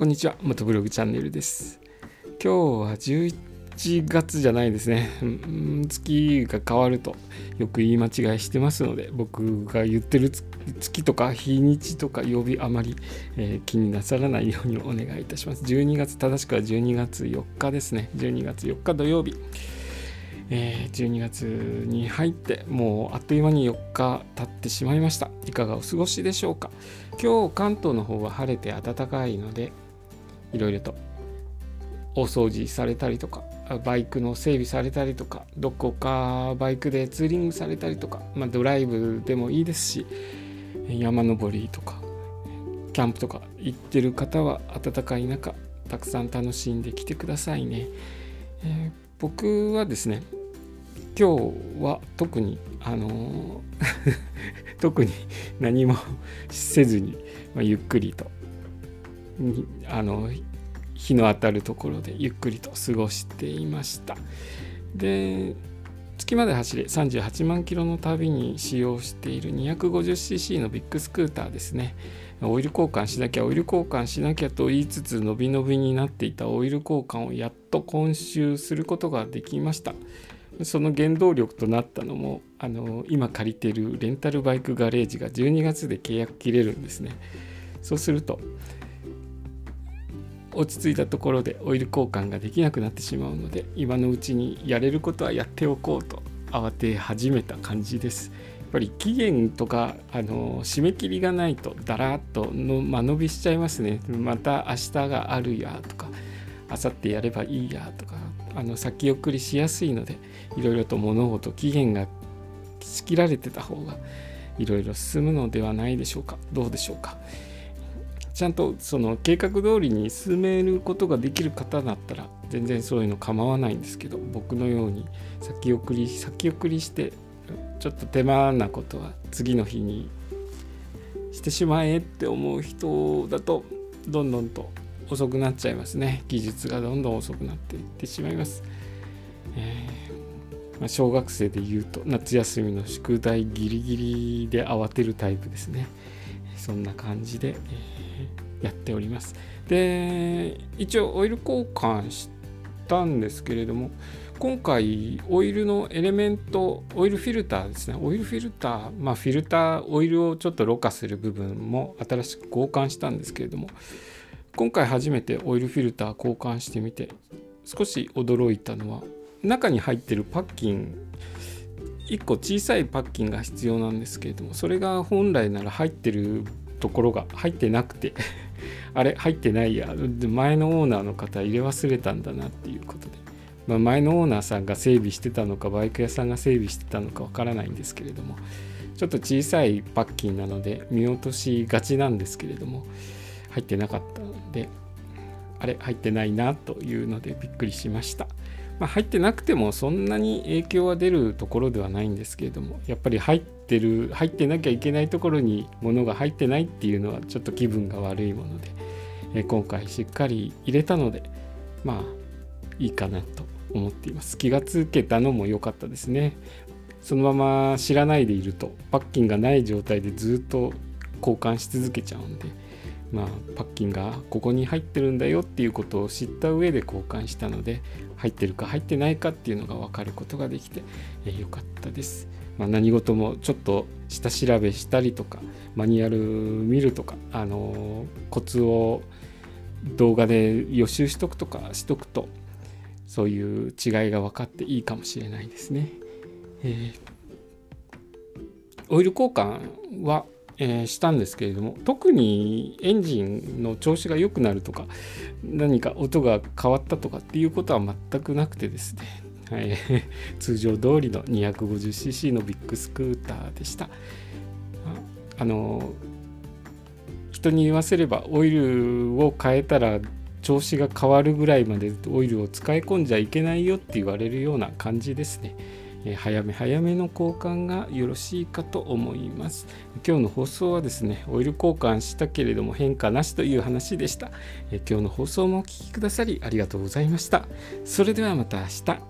こんにちは。元ブログチャンネルです。今日は11月じゃないですね。月が変わるとよく言い間違いしてますので僕が言ってる月とか日にちとか曜日あまり、えー、気になさらないようにお願いいたします。12月正しくは12月4日ですね。12月4日土曜日。えー、12月に入ってもうあっという間に4日経ってしまいました。いかがお過ごしでしょうか。今日関東の方は晴れて暖かいのでいろいろとお掃除されたりとかバイクの整備されたりとかどこかバイクでツーリングされたりとか、まあ、ドライブでもいいですし山登りとかキャンプとか行ってる方は暖かい中たくさん楽しんできてくださいね、えー、僕はですね今日は特にあの 特に何もせずに、まあ、ゆっくりとあの日の当たるところでゆっくりと過ごしていました。で月まで走れ38万キロの旅に使用している 250cc のビッグスクーターですね。オイル交換しなきゃオイル交換しなきゃと言いつつ伸び伸びになっていたオイル交換をやっと今週することができました。その原動力となったのもあの今借りているレンタルバイクガレージが12月で契約切れるんですね。そうすると落ち着いたところでオイル交換ができなくなってしまうので今のうちにやれることはやっておこうと慌て始めた感じです。やっぱり期限とかあの締め切りがないとだらっとの間延びしちゃいますね。また明日があるやとか明後日やればいいやとかあの先送りしやすいのでいろいろと物事期限が仕切られてた方がいろいろ進むのではないでしょうかどうでしょうかちゃんとその計画通りに進めることができる方だったら全然そういうの構わないんですけど僕のように先送り先送りしてちょっと手間なことは次の日にしてしまえって思う人だとどんどんと遅くなっちゃいますね。技術がどんどん遅くなっていってしまいます、えー、まあ、小学生でいうと夏休みの宿題ギリギリで慌てるタイプですね。そんな感じで、えー、やっております。で一応オイル交換したんですけれども今回オイルのエレメントオイルフィルターですねオイルフィルターまあフィルターオイルをちょっとろ過する部分も新しく交換したんですけれども今回初めてオイルフィルター交換してみて少し驚いたのは中に入ってるパッキン1個小さいパッキンが必要なんですけれどもそれが本来なら入ってるところが入ってなくて あれ入ってないや前のオーナーの方入れ忘れたんだなっていうことで、まあ、前のオーナーさんが整備してたのかバイク屋さんが整備してたのかわからないんですけれどもちょっと小さいパッキンなので見落としがちなんですけれども入ってなかったのであれ入ってないなというのでびっくりしました。まあ、入ってなくてもそんなに影響は出るところではないんですけれどもやっぱり入ってる入ってなきゃいけないところに物が入ってないっていうのはちょっと気分が悪いもので、え今回しっかり入れたのでまあいいかなと思っています。気がつけたのも良かったですね。そのまま知らないでいるとパッキンがない状態でずっと交換し続けちゃうんでまあ、パッキンがここに入ってるんだよっていうことを知った上で交換したので入ってるか入ってないかっていうのが分かることができて、えー、よかったです。まあ、何事もちょっと下調べしたりとかマニュアル見るとか、あの、コツを動画で予習しとくとかしとくとそういう違いが分かっていいかもしれないですね。えー、オイル交換はえー、したんですけれども特にエンジンの調子が良くなるとか何か音が変わったとかっていうことは全くなくてですね、はい、通常通りの 250cc のビッグスクーターでした。あの人に言わせればオイルを変えたら調子が変わるぐらいまでオイルを使い込んじゃいけないよって言われるような感じですね。え早め早めの交換がよろしいかと思います。今日の放送はですねオイル交換したけれども変化なしという話でした、え今日の放送もお聴きくださりありがとうございました。それではまた明日。